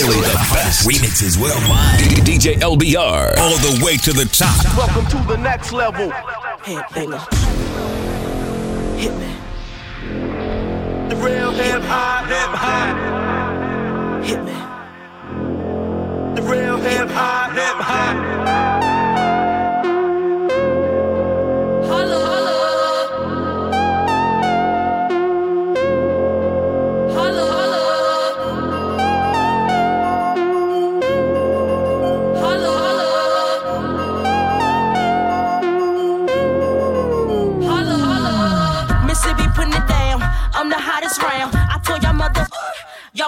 Only the best remixes worldwide. DJ LBR, all the way to the top. Welcome to the next level. Headbanger. Hit me. The real hip hop, hip hop. Hit me. The real hip hop, hip hop.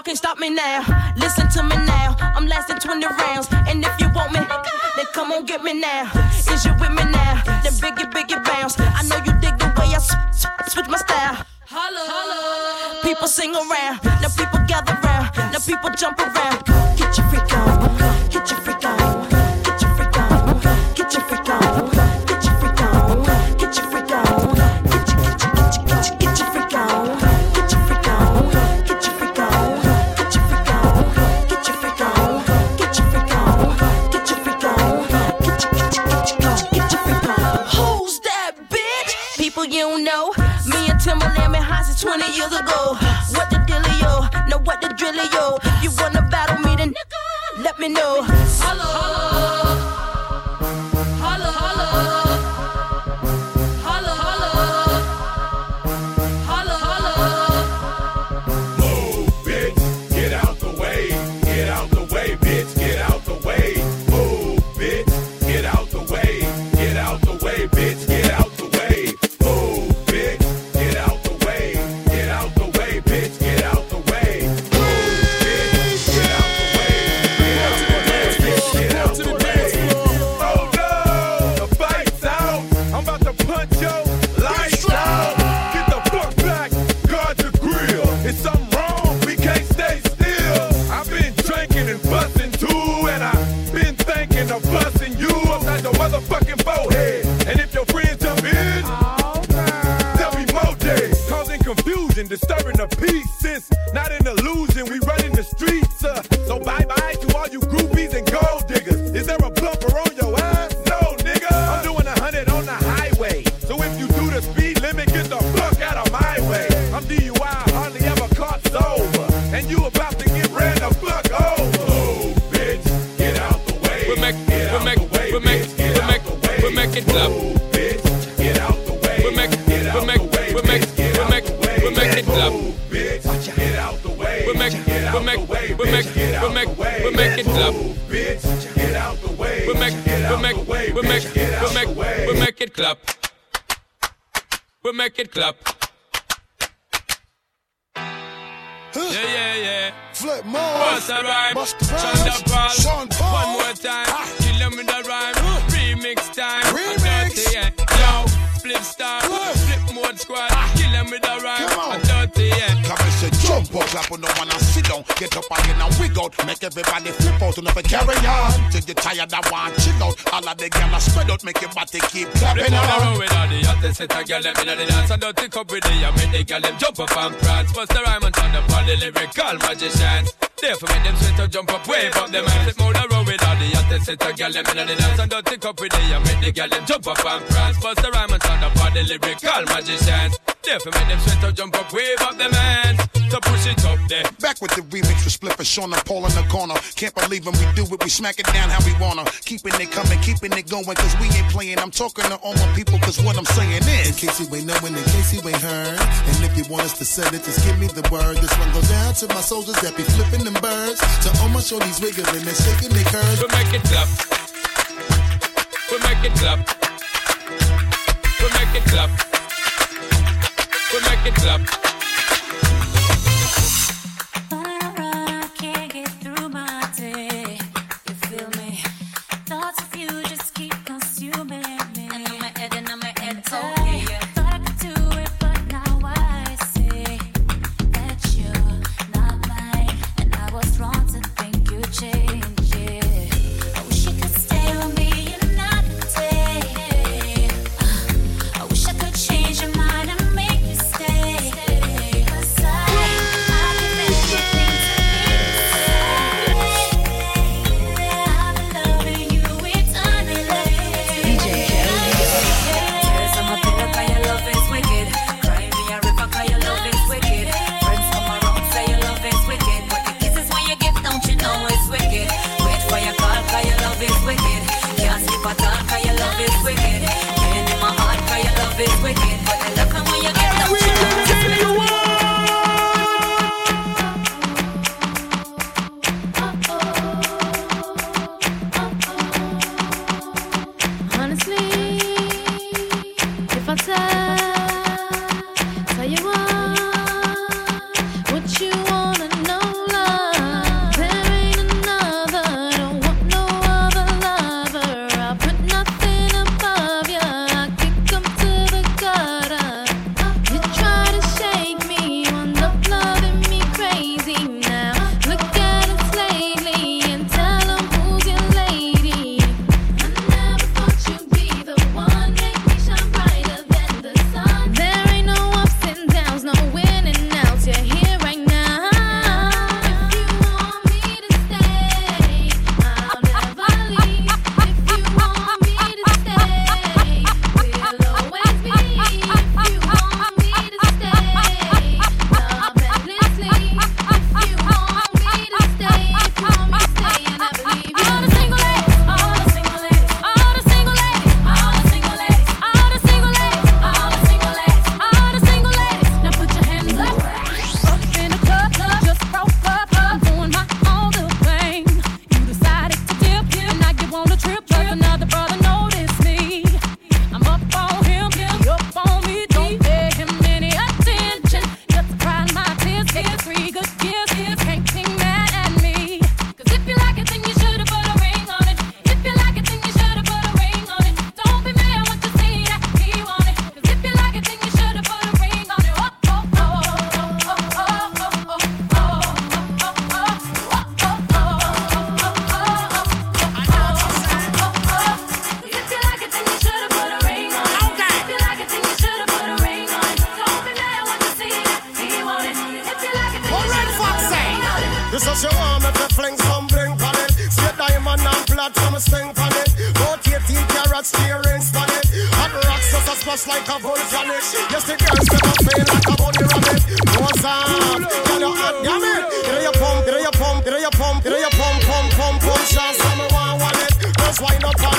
Y'all can't stop me now. Listen to me now. I'm lasting 20 rounds. And if you want me, then come on get me now. Is you with me now? Then biggie, biggie bounce. I know you dig the way I switch my style. Holla, holla. People sing around. Now people gather round. Now people jump around. Get your freak on. Tired and want chill out. All of the gyal are spread out, make your body keep clapping on. with all the hottest set of girl them inna the dance and dirty cup with the make the girl them jump up and prance. Bust the rhyme and turn up all the lyrical magicians. Therefore make them sweat up, jump up, wave up them hands. On the road with all the hottest set of girl them inna the dance and dirty cup with the make the girl them jump up and prance. Bust the rhyme and turn up all the lyrical magicians. Therefore make them sweat up, jump up, wave up them hands. So push it up there. Back with the remix with Spliff and Sean and Paul in the corner. Can't believe when we do it, we smack it down how we wanna. Keeping it coming, keeping it going, cause we ain't playing. I'm talking to all my people, cause what I'm saying is. In case you ain't knowing, in case you ain't heard. And if you want us to send it, just give me the word. This one goes down to my soldiers that be flipping them birds. To all my shorties wiggling and shaking their curves. We make it clap. We make it clap. We make it clap. We make it clap. your pump, you know your pump, you know your pump, pump, pump, pump, shots. I'm a one wallet, just wind up.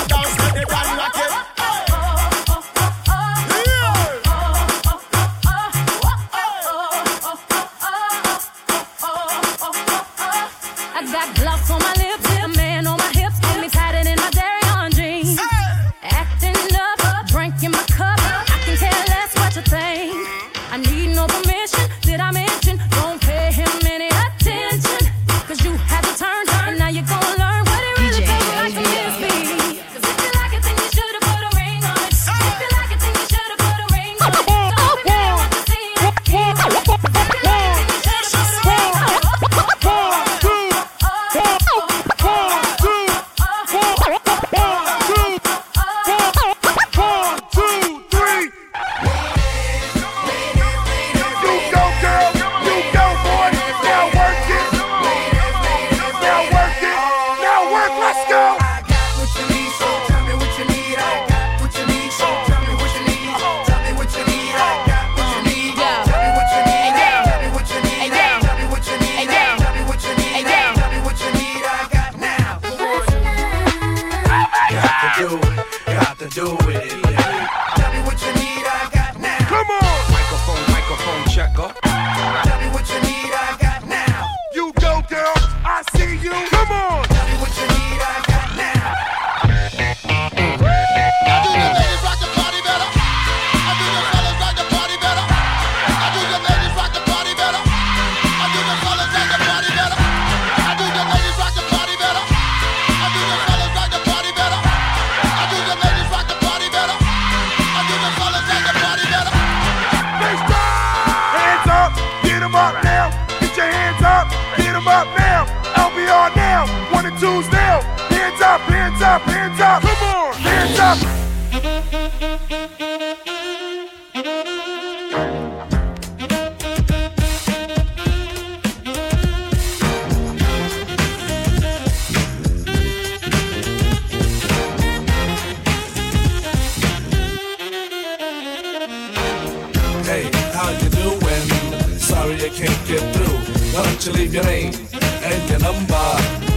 them up now. Get your hands up. Hit them up now. LBR now. One and twos now. Hands up, hands up, hands up. Come on. Hands up. Won't you leave your name and your number,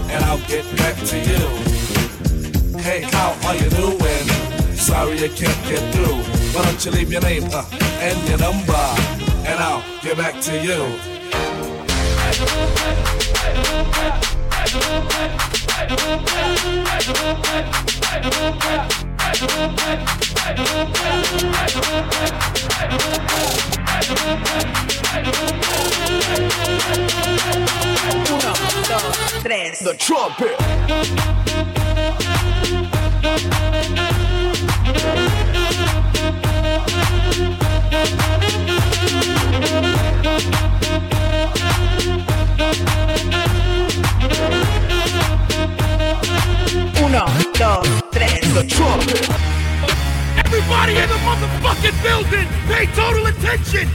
and I'll get back to you. Hey, how are you doing? Sorry you can't get through. Why don't you leave your name uh, and your number, and I'll get back to you. The trumpet. Uno, dos, tres. The trumpet. Everybody in the motherfucking building, pay total attention.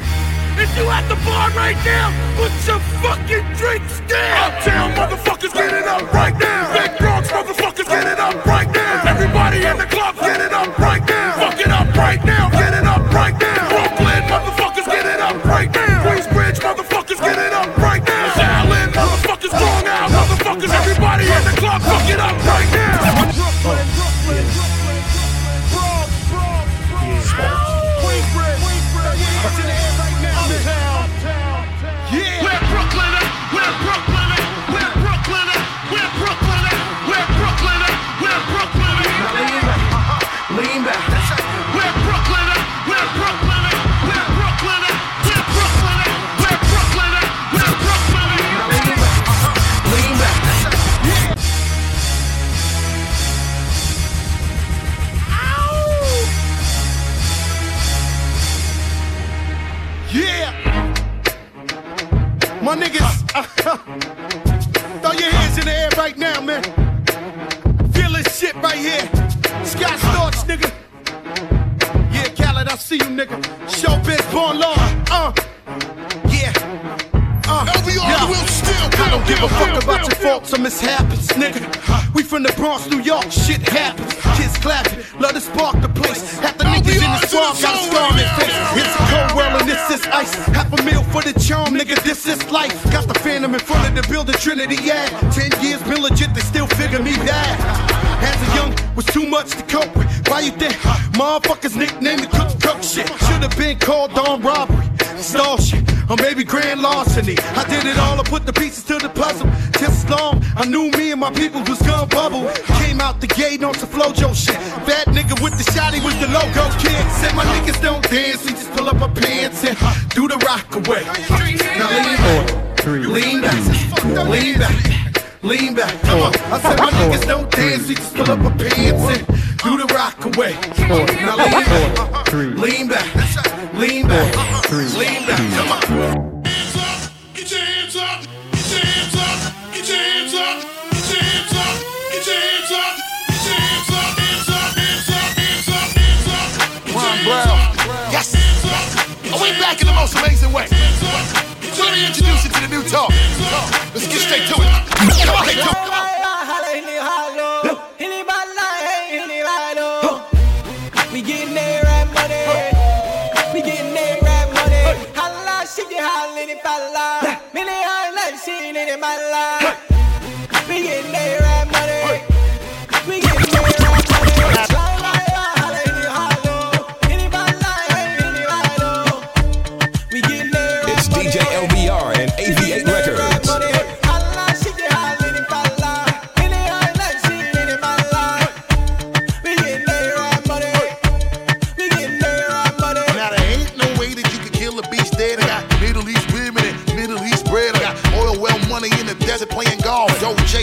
If you at the bar right now, put your fucking drinks down. Uptown motherfuckers, get it up right now. Big Bronx motherfuckers, get it up right now. Everybody in the club, get it up right now. Fuck it up right now, get it up right now. Brooklyn motherfuckers, get it up right now. Queensbridge motherfuckers, get it up right now. Island motherfuckers, Long Island motherfuckers, everybody in the club, fuck it up right now. back in the most amazing way. So let me introduce you to the new talk. Let's get straight to it. Come on, come on. My life.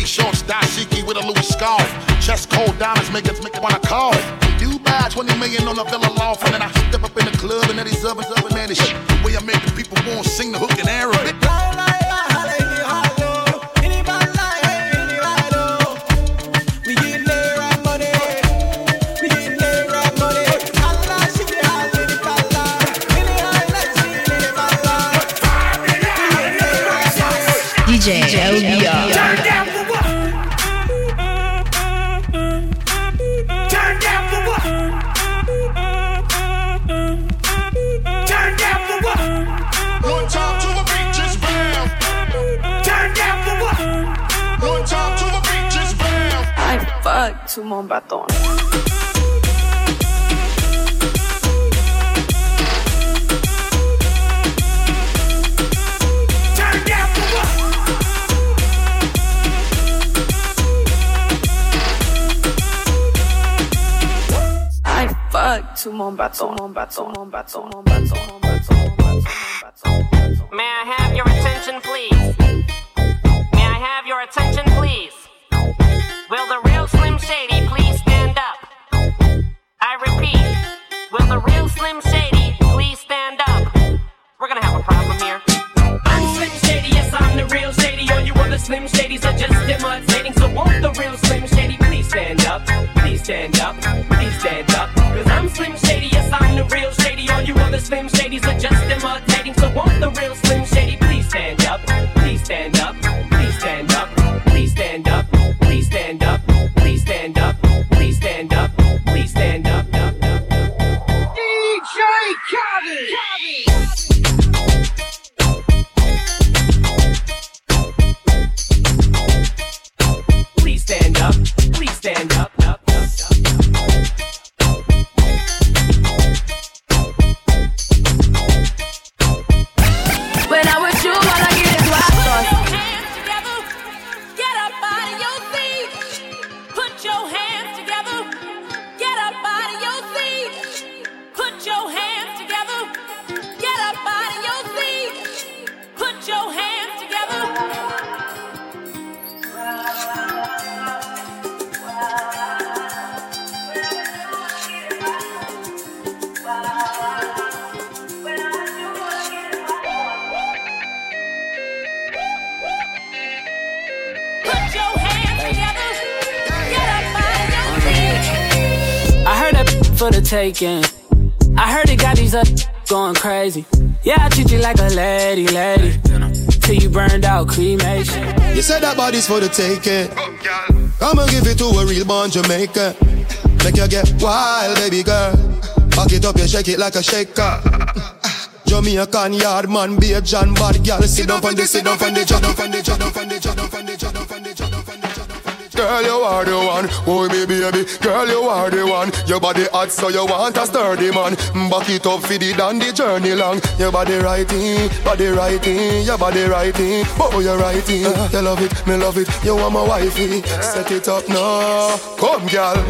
Shorts, dashiki with a loose scarf. Chest cold diamonds make it make it wanna call. You buy 20 million on a Villa Loft, and then I step up in the club and then these other, up and that shit. I make the people want sing the hook in Arabic. bombatón. to Moombahton, Moombahton, May I have your attention, please? May I have your attention, please? Will the real Slim Shady Repeat, will the real Slim Shady please stand up? We're gonna have a problem here. I'm Slim Shady, yes, I'm the real Shady. All you other Slim Shadys are just imitating. So won't the real Slim Shady please stand up? Please stand up, please stand up. Cause I'm Slim Shady, yes, I'm the real Shady. All you other Slim Shadys taken. I heard it got these up going crazy. Yeah, I treat you like a lady, lady. Till you burned out cremation. You said that body's for the taking. I'ma give it to a real born Jamaican. Make you get wild, baby girl. Pack it up, you shake it like a shaker. Jamaican yard man, be a John bad girl. Sit down on the, sit down on the, sit down on the, sit down on the, sit down on the, sit down on the. Girl, you are the one. Oh, me baby. Girl, you are the one. Your body hot, so you want a sturdy man. Back it up for the down the journey long. Your body righty, body righty, your body righty. Oh, you're righty. Uh, you love it, me love it. You want my wifey. Set it up now. Come, girl.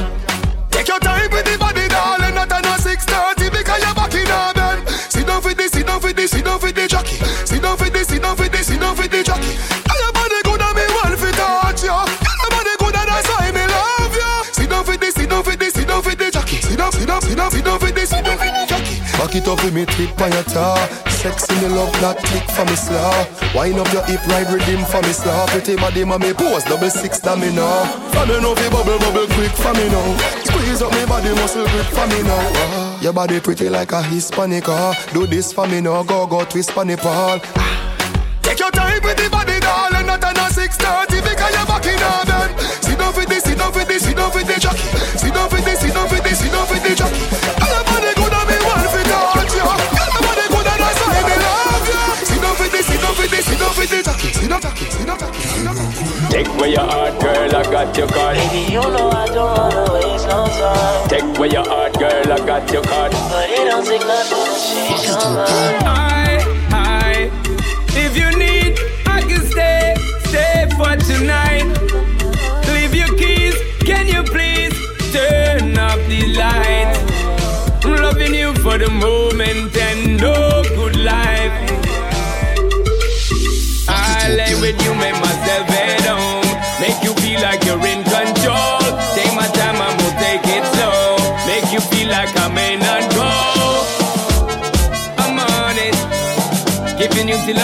Take your time with the body, darling. Not on a 6:30 because you're back in our bed. Sit down for this, sit down for this, sit down for the jockey. Sit down for this, sit down for this, sit down for the jockey. Down, sit down, sit down for this, sit for the jockey. Back it up with me tip on your tar. Sexy me love that click for me slaw. Wind up your hip ride rhythm for me slaw. Pretty body me pose double six that me now. For me know fi bubble bubble quick for me now. Squeeze up me body muscle grip for me now. Ah, Your body pretty like a Hispanic. ah. Do this for me now. Go go twist pon the pole. Take your time with the body, darling. Not on a 6:30 because you're back in our bed. Sit down for this, sit down for this, sit down for the jockey. Sit down for this, sit down for this, sit down for the jockey. And your body good and me want fi touch you. And your body good that's why me love you. Sit down for this, sit down for this, sit down for the. Sit down, sit down, sit down. Take away your heart, girl, I got your card. Baby, you know I don't wanna waste no time. Take away your heart, girl, I got your card. But it don't take nothing to change your mind. I, I, if you need, I can stay, stay for tonight. Giving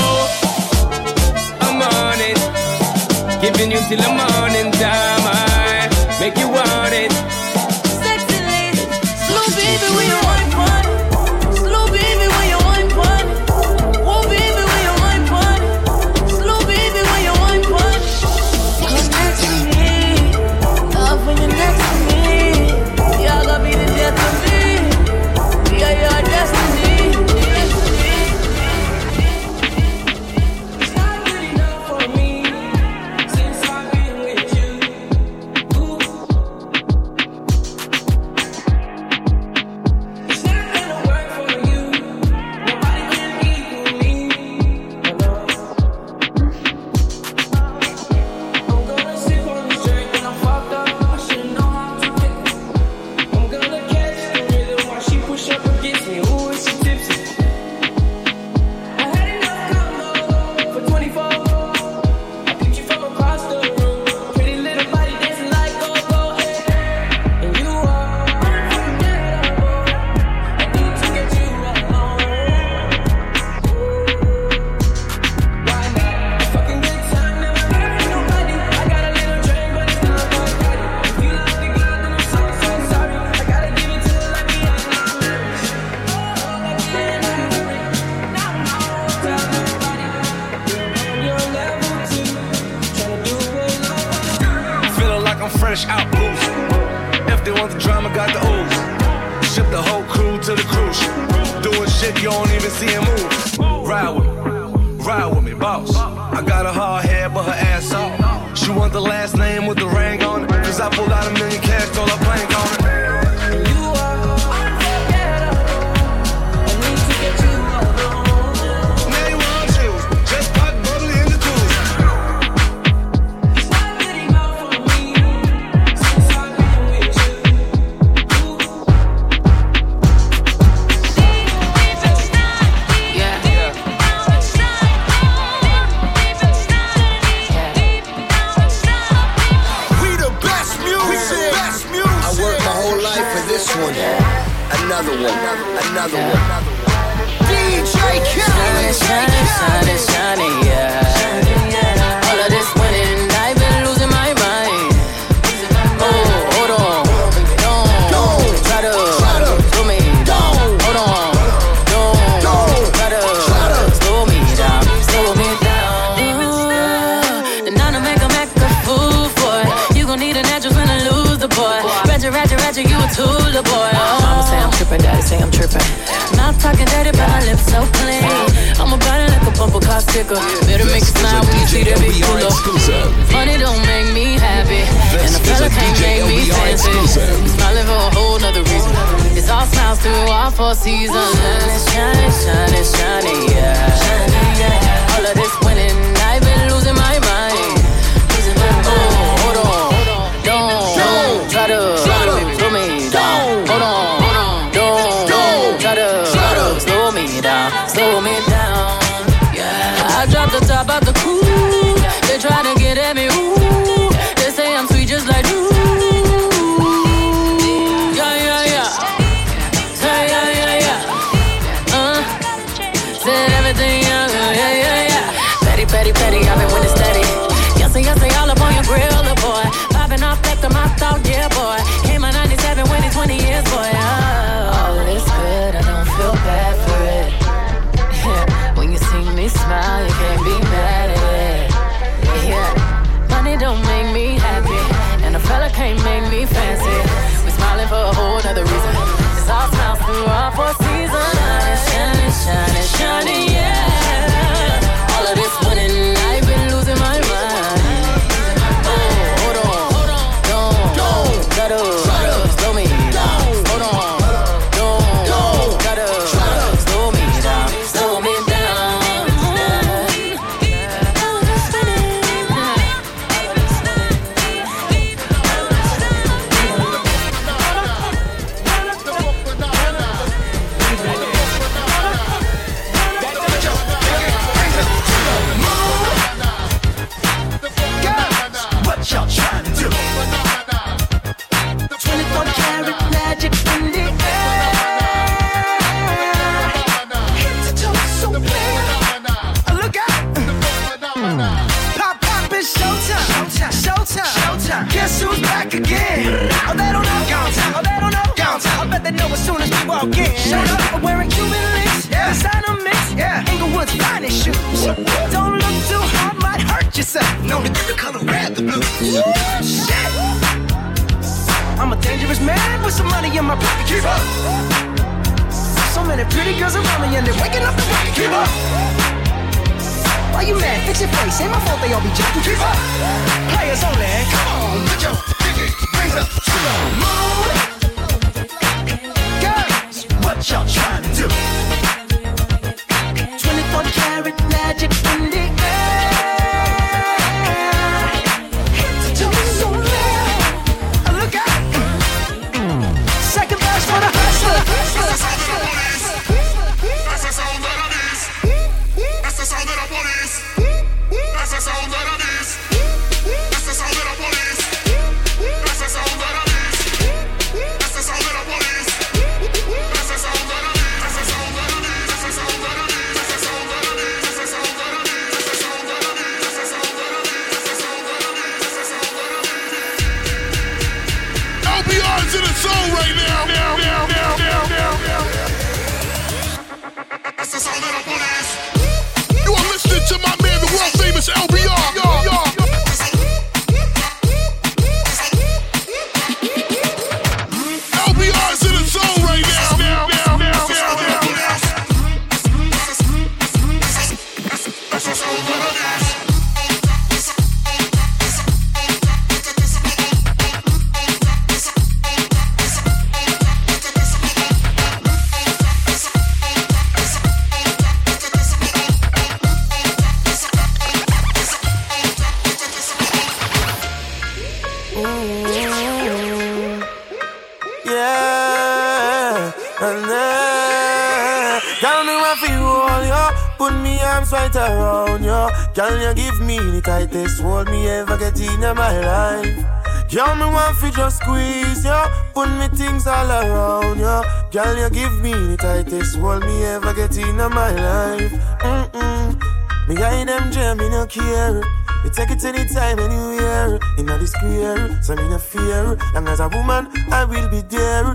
Giving you till the morning time. I make you want it. Sexy lady, slow baby when you wine clock ticker. Better this make a smile when you see that big pull up. Money don't make me happy, and the fella can't make me fancy. Smiling for a whole nother reason. It's all smiles through all four seasons. Shining, shining, shining, shining, yeah. All of this. It's LB Girl, you give me the tightest hold me ever get in my life. Mm-mm. Me hide them jam, me no care. You take it anytime, anywhere. In the square, so me no fear. Long as a woman, I will be there.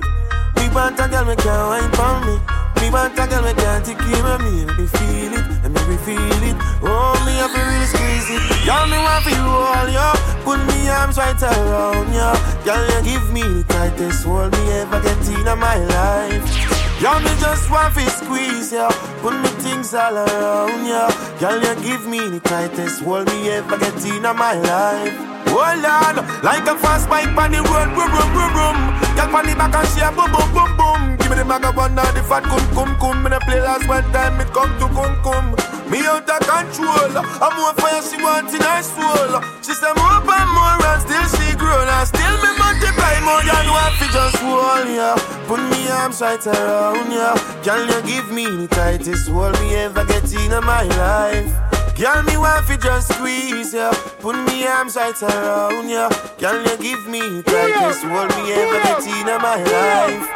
Me want a girl, me can't wine for me. Me want a girl, me can't take care of me. Let me feel it, let me feel it. Oh, me have to really squeeze it. Y'all me want feel all ya. Put me arms right around ya. Girl, you give me the tightest hold me ever get in my life. Y'all me just want to squeeze ya. Put me things all around ya. Girl, you give me the tightest hold me ever get in my life. Hold on, like a fast bike on the road, boom, boom, boom, boom. Girl, on the back and a boom, boom, boom, boom. Give me the of one now, the fat cum, cum, cum. Me play last one time, it come to cum, cum. Me out of control. I'm more fire, she want in her soul. She say more and more, and still she grown. And still me multiply more than what fi just hold ya. Put me arms right around ya. Can you give me the tightest hold me ever get in my life? Girl, me want fi just squeeze ya. Put me arms right around ya. Can you give me the tightest hold me ever get in my life?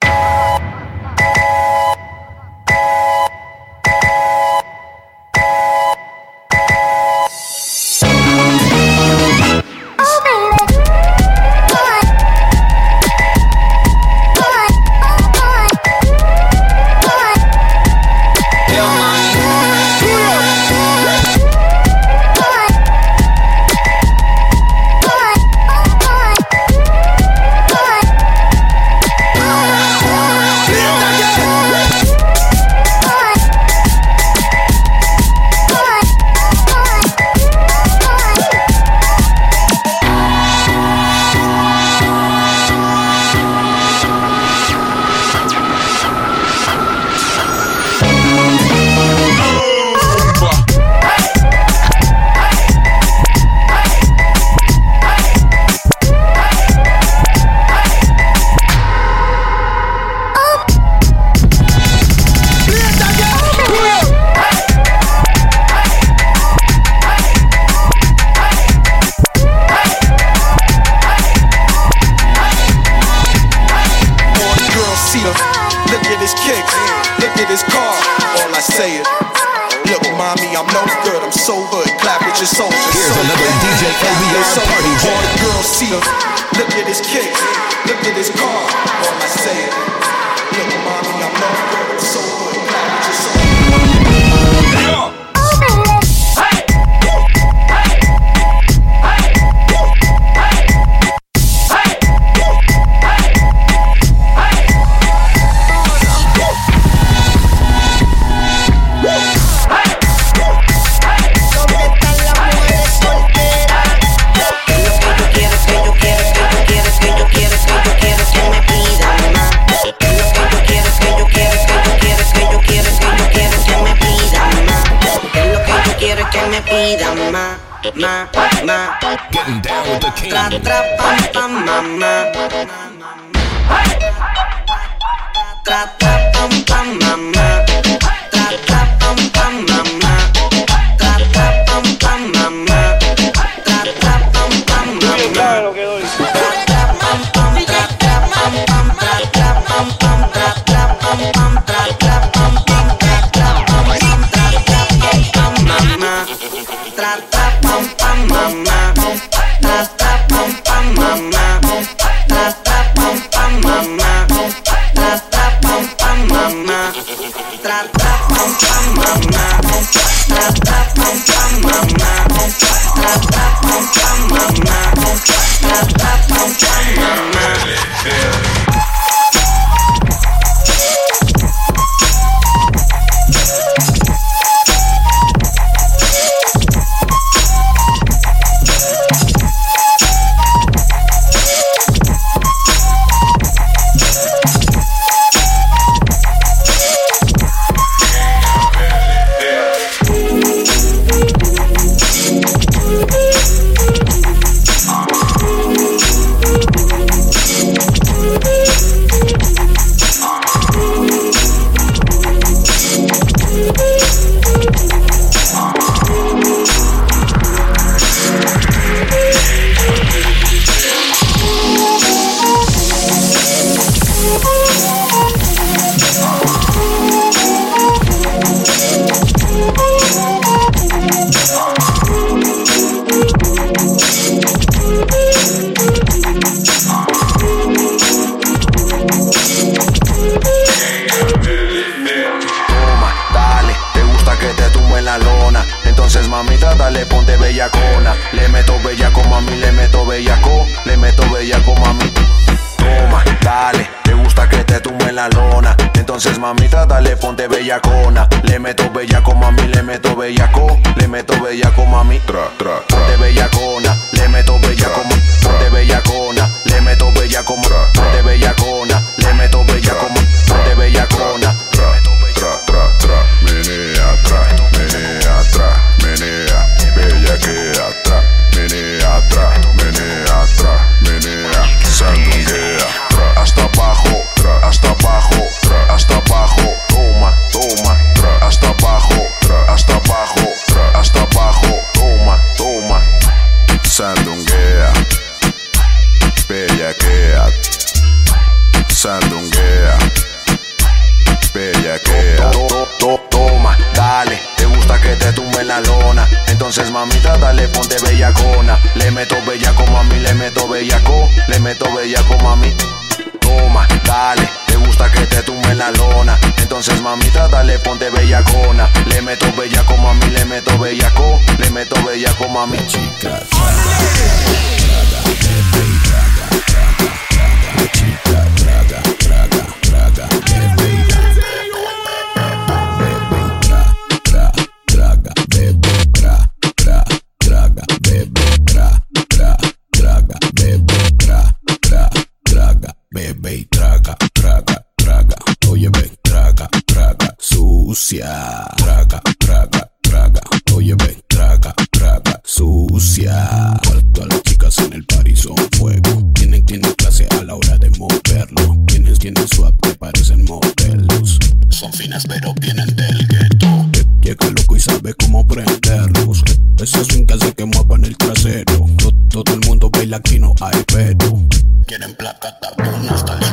Aquí no hay pero. Quieren placa, tapón hasta el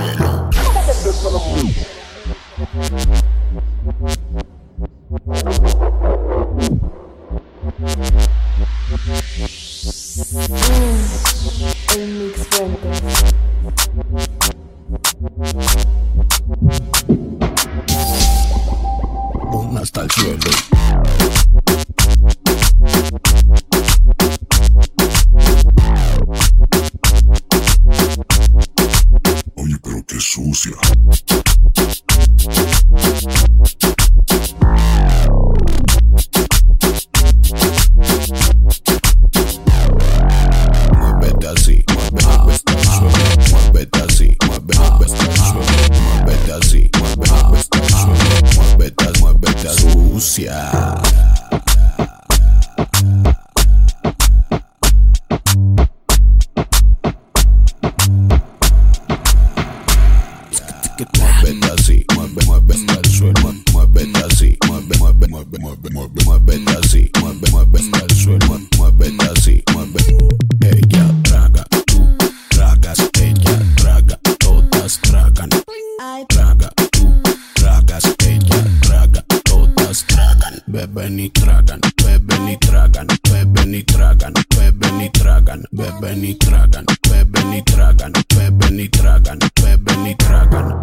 beben y tragan, beben y tragan, beben y tragan, beben y tragan.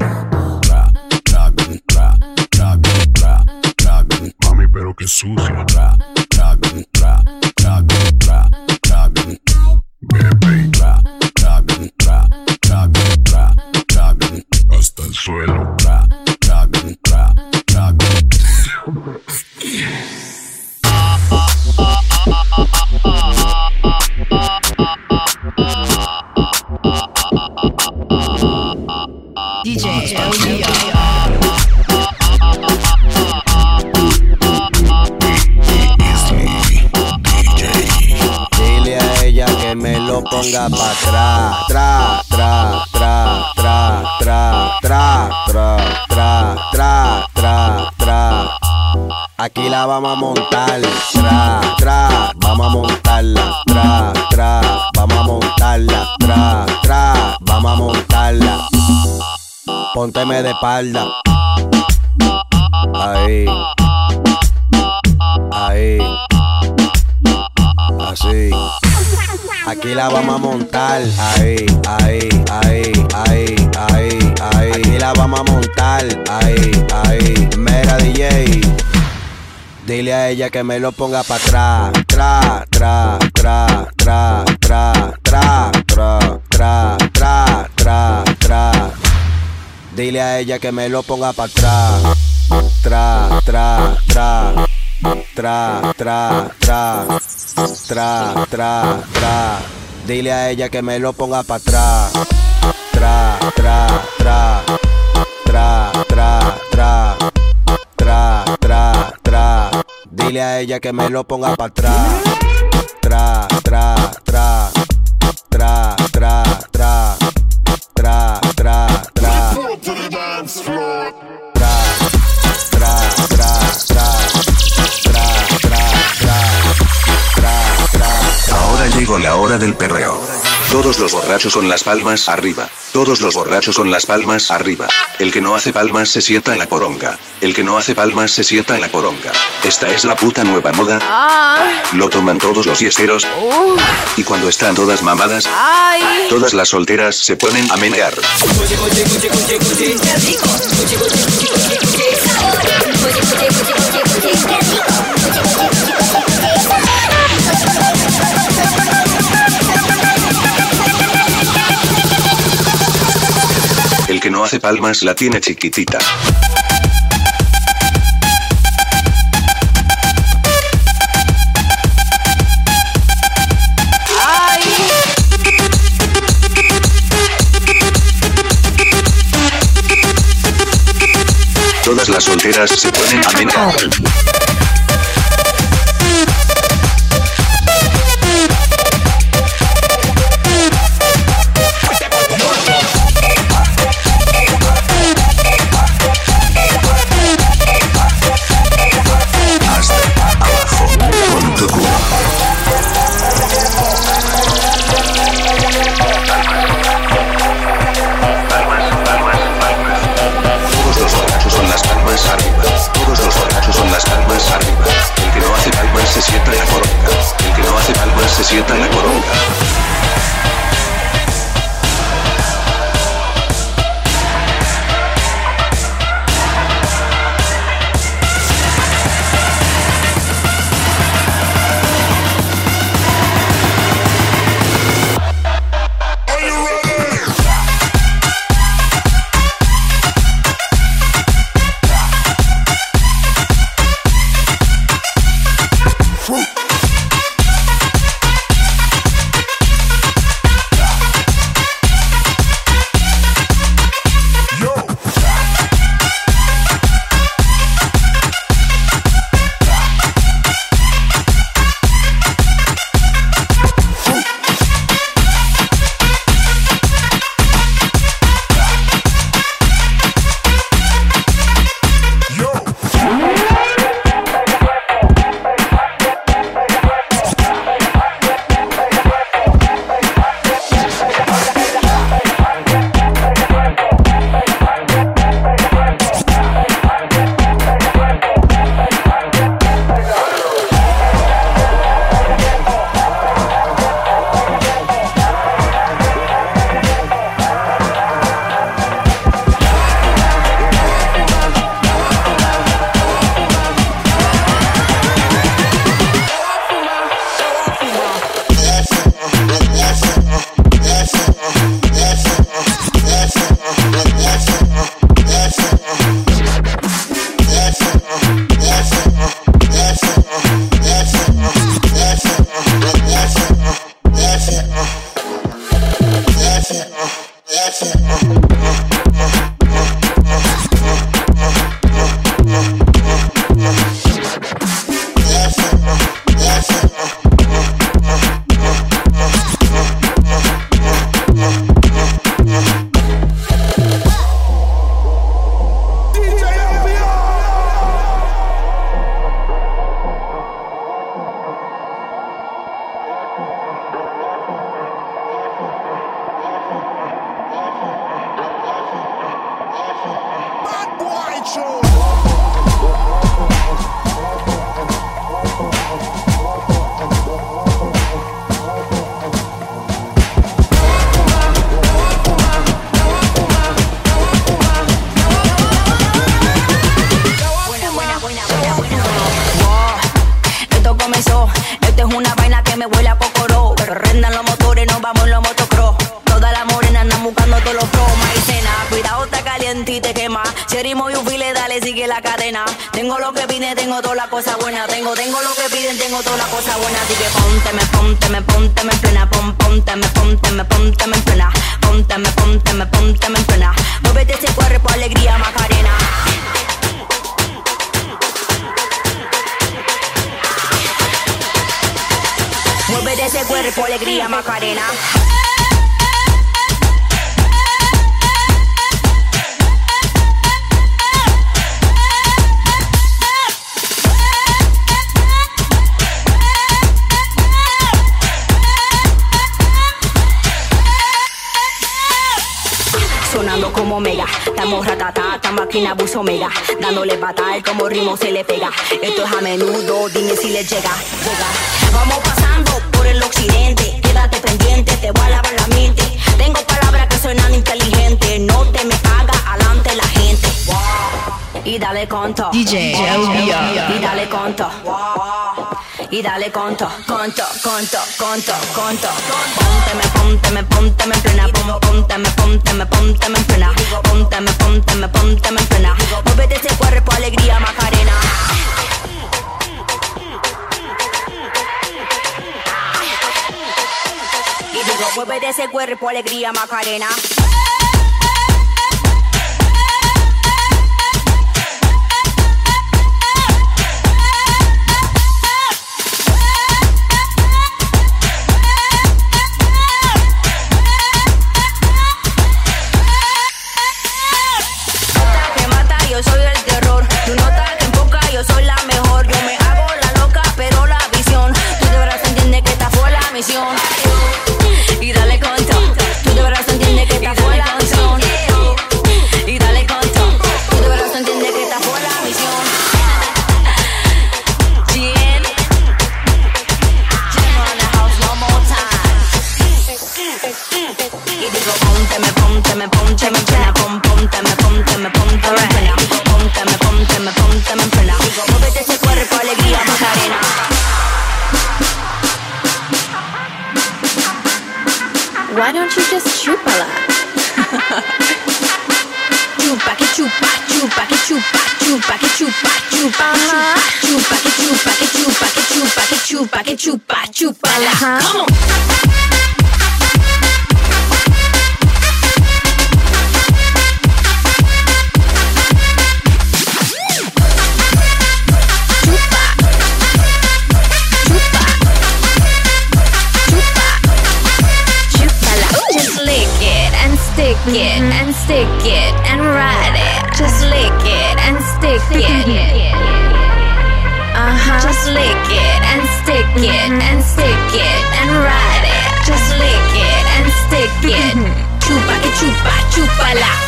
Tra, tragan, tra, tragan, tra, tragan. Mami, pero qué sucia. Tra, tragan, tra, tragan, tra, tragan. Bebe Tra, tragan, tra, tragan, tra, tragan. hasta el suelo. Dile a ella que me lo ponga pa' atrás. Tra, tra, tra, tra, tra, tra, tra, tra, tra, tra, tra. Aquí la vamos a montar. Tra, tra, vamos a montarla. Tra, tra, vamos a montarla. Tra, tra, vamos a montarla. Pónteme de espalda. Ahí. Ahí. Así. Aquí la vamos a montar. Ahí, ahí, ahí, ahí, ahí, ahí. Aquí la vamos a montar. Ahí, ahí. Mera DJ. Dile a ella que me lo ponga pa' atrás. Tra, tra, tra, tra, tra, tra, tra, tra, tra, tra, tra. Dile a ella que me lo ponga pa' atrás. Tra, tra, tra. Tra, tra, tra. Tra, tra, tra. Dile a ella que me lo ponga pa' atrás. Tra, tra, tra. Tra, tra, tra. Tra, tra, tra. Dile a ella que me lo ponga pa' atrás. Tra. Hora del perreo. Todos los borrachos con las palmas arriba. Todos los borrachos con las palmas arriba. El que no hace palmas se sienta en la poronga. El que no hace palmas se sienta en la poronga. Esta es la puta nueva moda. Lo toman todos los fiesteros. Y cuando están todas mamadas, todas las solteras se ponen a menear. No hace palmas la tiene chiquitita. Todas las solteras se ponen a menear. dale conto. DJ, y dale conto. Y dale conto, conto, conto, conto, conto. Pónteme, pónteme, pónteme en plena. Pónteme, pónteme, pónteme en plena. Pónteme, pónteme, pónteme en plena. Muévete ese cuerpo, alegría, Macarena. Y digo, ese cuerpo, alegría, Macarena. just chupala. chupa que chupa, chupa que chupa, chupa que chupa, chupa chupa, chupa que chupa chupa que chupa que chupa que chupa chupala. Uh-huh. Come on. Yeah.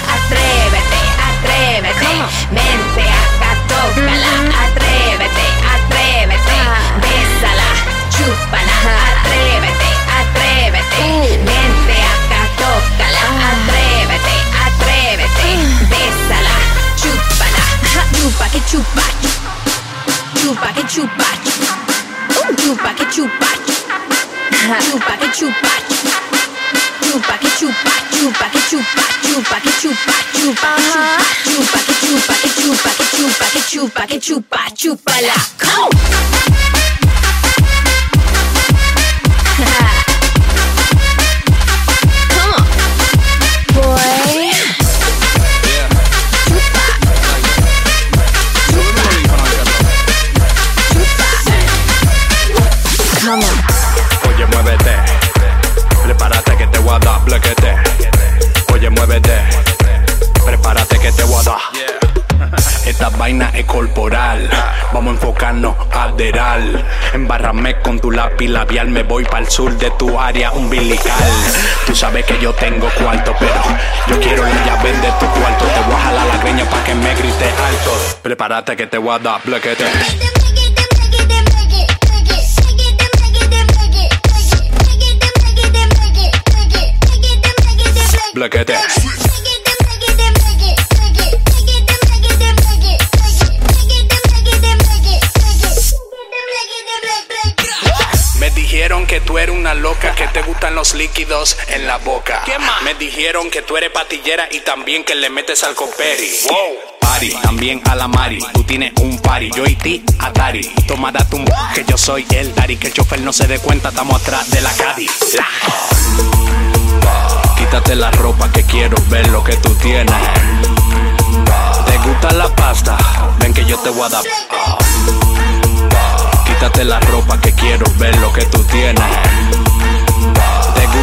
Guacala. epilabial me voy para el sur de tu área umbilical. Tú sabes que yo tengo cuarto, pero yo quiero la llave de tu cuarto. Te voy a jalar la greña para que me grite alto. Prepárate que te voy a dar bloquete. gustan los líquidos en la boca. Me dijeron que tú eres patillera y también que le metes al coperi. Wow también a la Mari. Tú tienes un party, yo y ti, Atari. Toma date un que yo soy el Dari. Que el chofer no se dé cuenta, estamos atrás de la Cadi. Quítate la ropa que quiero ver lo que tú tienes. ¿Te gusta la pasta? Ven que yo te voy a dar. Quítate la ropa que quiero ver lo que tú tienes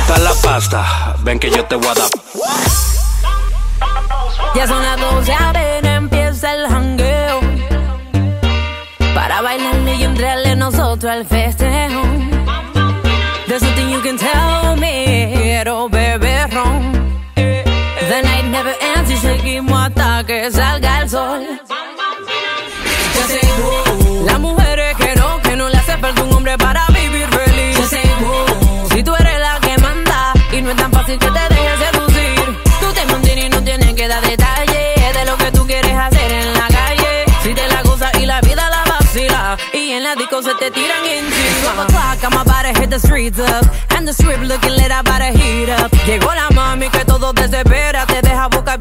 gusta la pasta, ven que yo te voy a dar. Ya son las 12 arena, empieza el jangueo. Para bailarle y entrarle nosotros al festejo. There's nothing you can tell me, quiero beber ron. The night never ends y seguimos hasta que salga el sol. fácil que te dejes seducir. Tú te mantienes y no tienes que dar detalles de lo que tú quieres hacer en la calle. Si te la gozas y la vida la vacila. Y en la disco se te tiran encima. 12 o'clock, I'm about to hit the streets up. And the strip looking lit, I about to heat up. Llegó la mami que todo desespera, te deja boca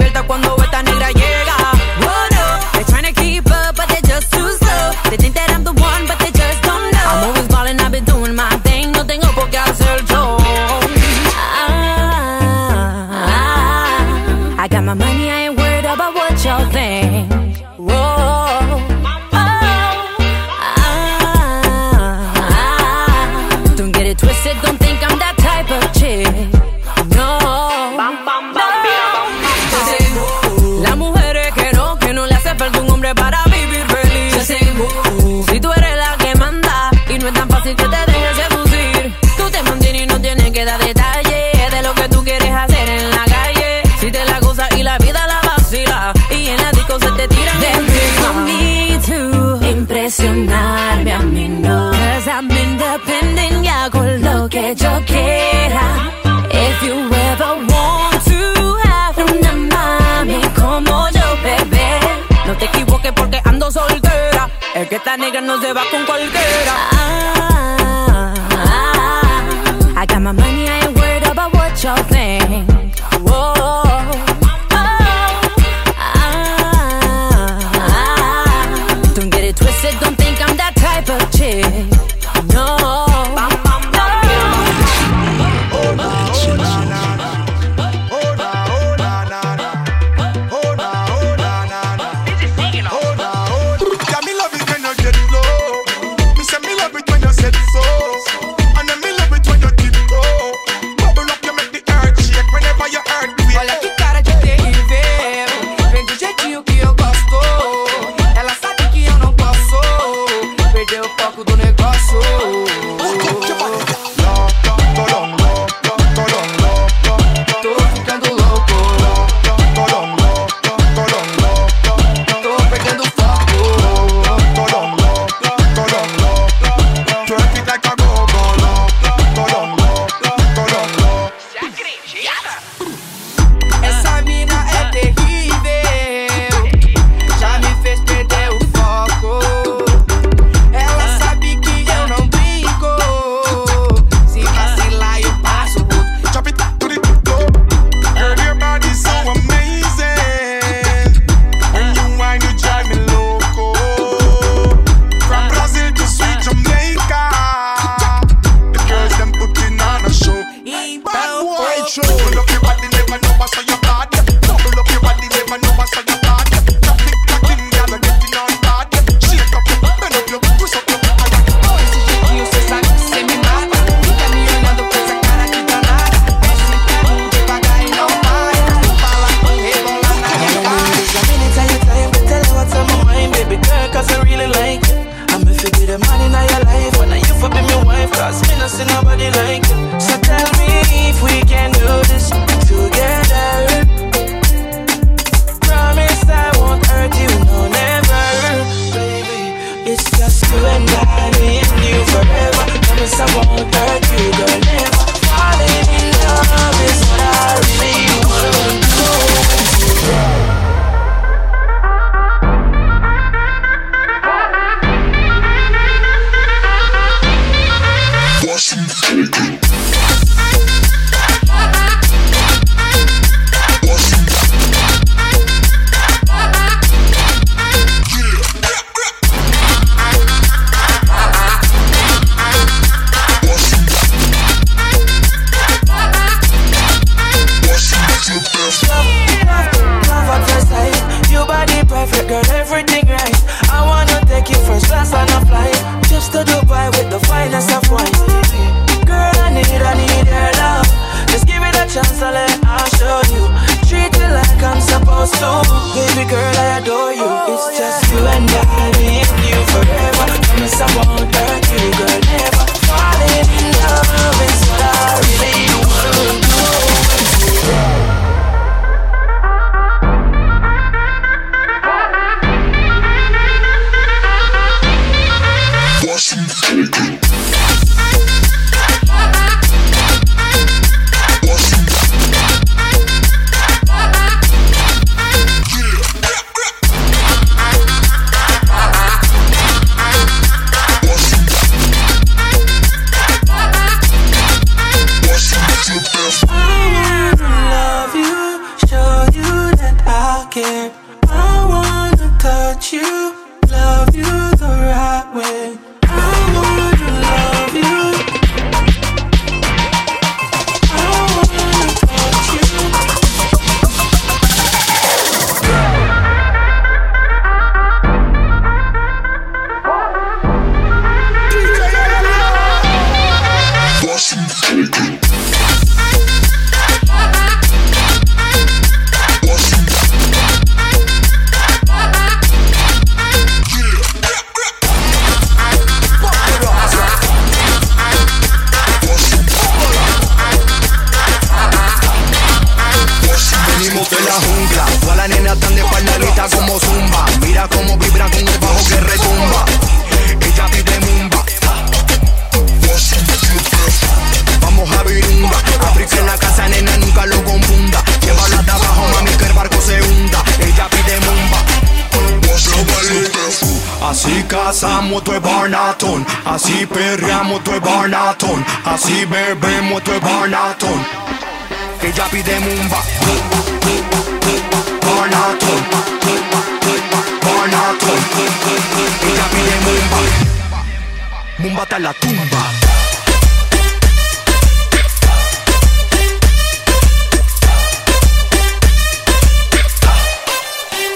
Esta negra no se va con cualquiera. Ah, ah, ah, I got my money, I ain't worried about what y'all think. Mumba hasta la tumba.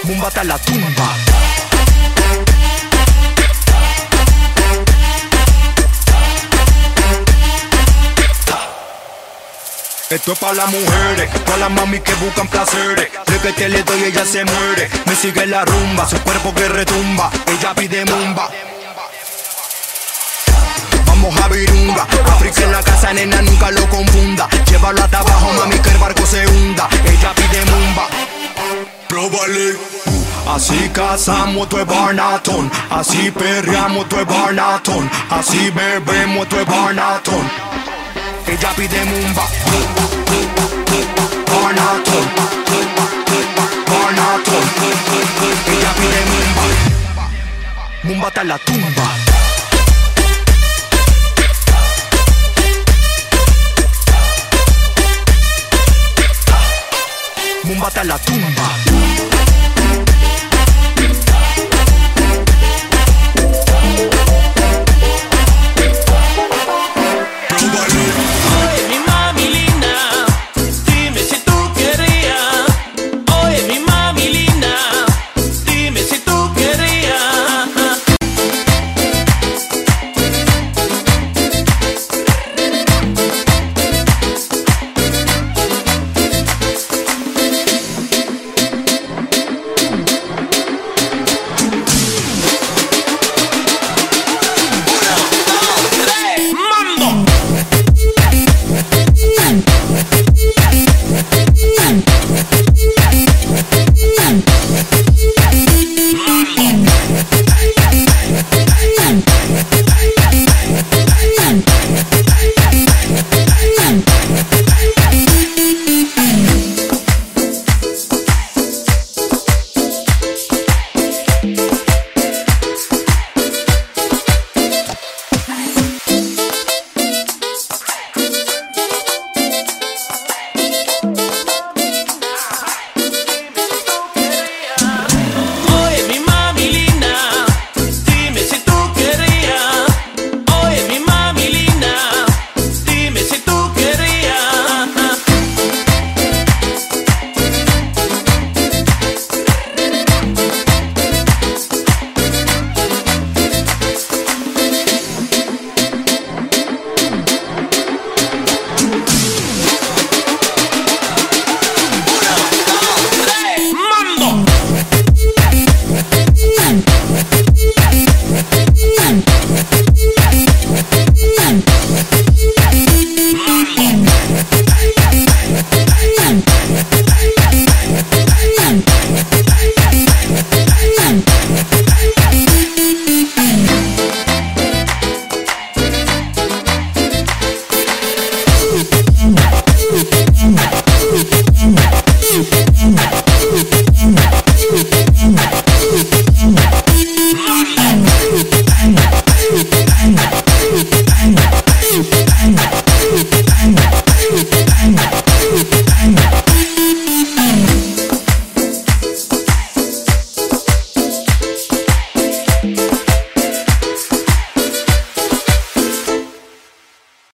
Mumba hasta la tumba. Esto es para las mujeres, para las mami que buscan placeres. De que te le doy ella se muere. Me sigue la rumba, su cuerpo que retumba. Ella pide mumba. Vamos a virunga, en la casa, nena, nunca lo confunda. Llévalo hasta abajo, mami, que el barco se hunda. Ella pide mumba. Próbale. Así cazamos tu barnatón, así perreamos tu barnatón, así bebemos tu barnatón. Ella pide mumba. Barnatón. Barnatón. Ella pide mumba. Mumba hasta la tumba. Túmbate a la tumba.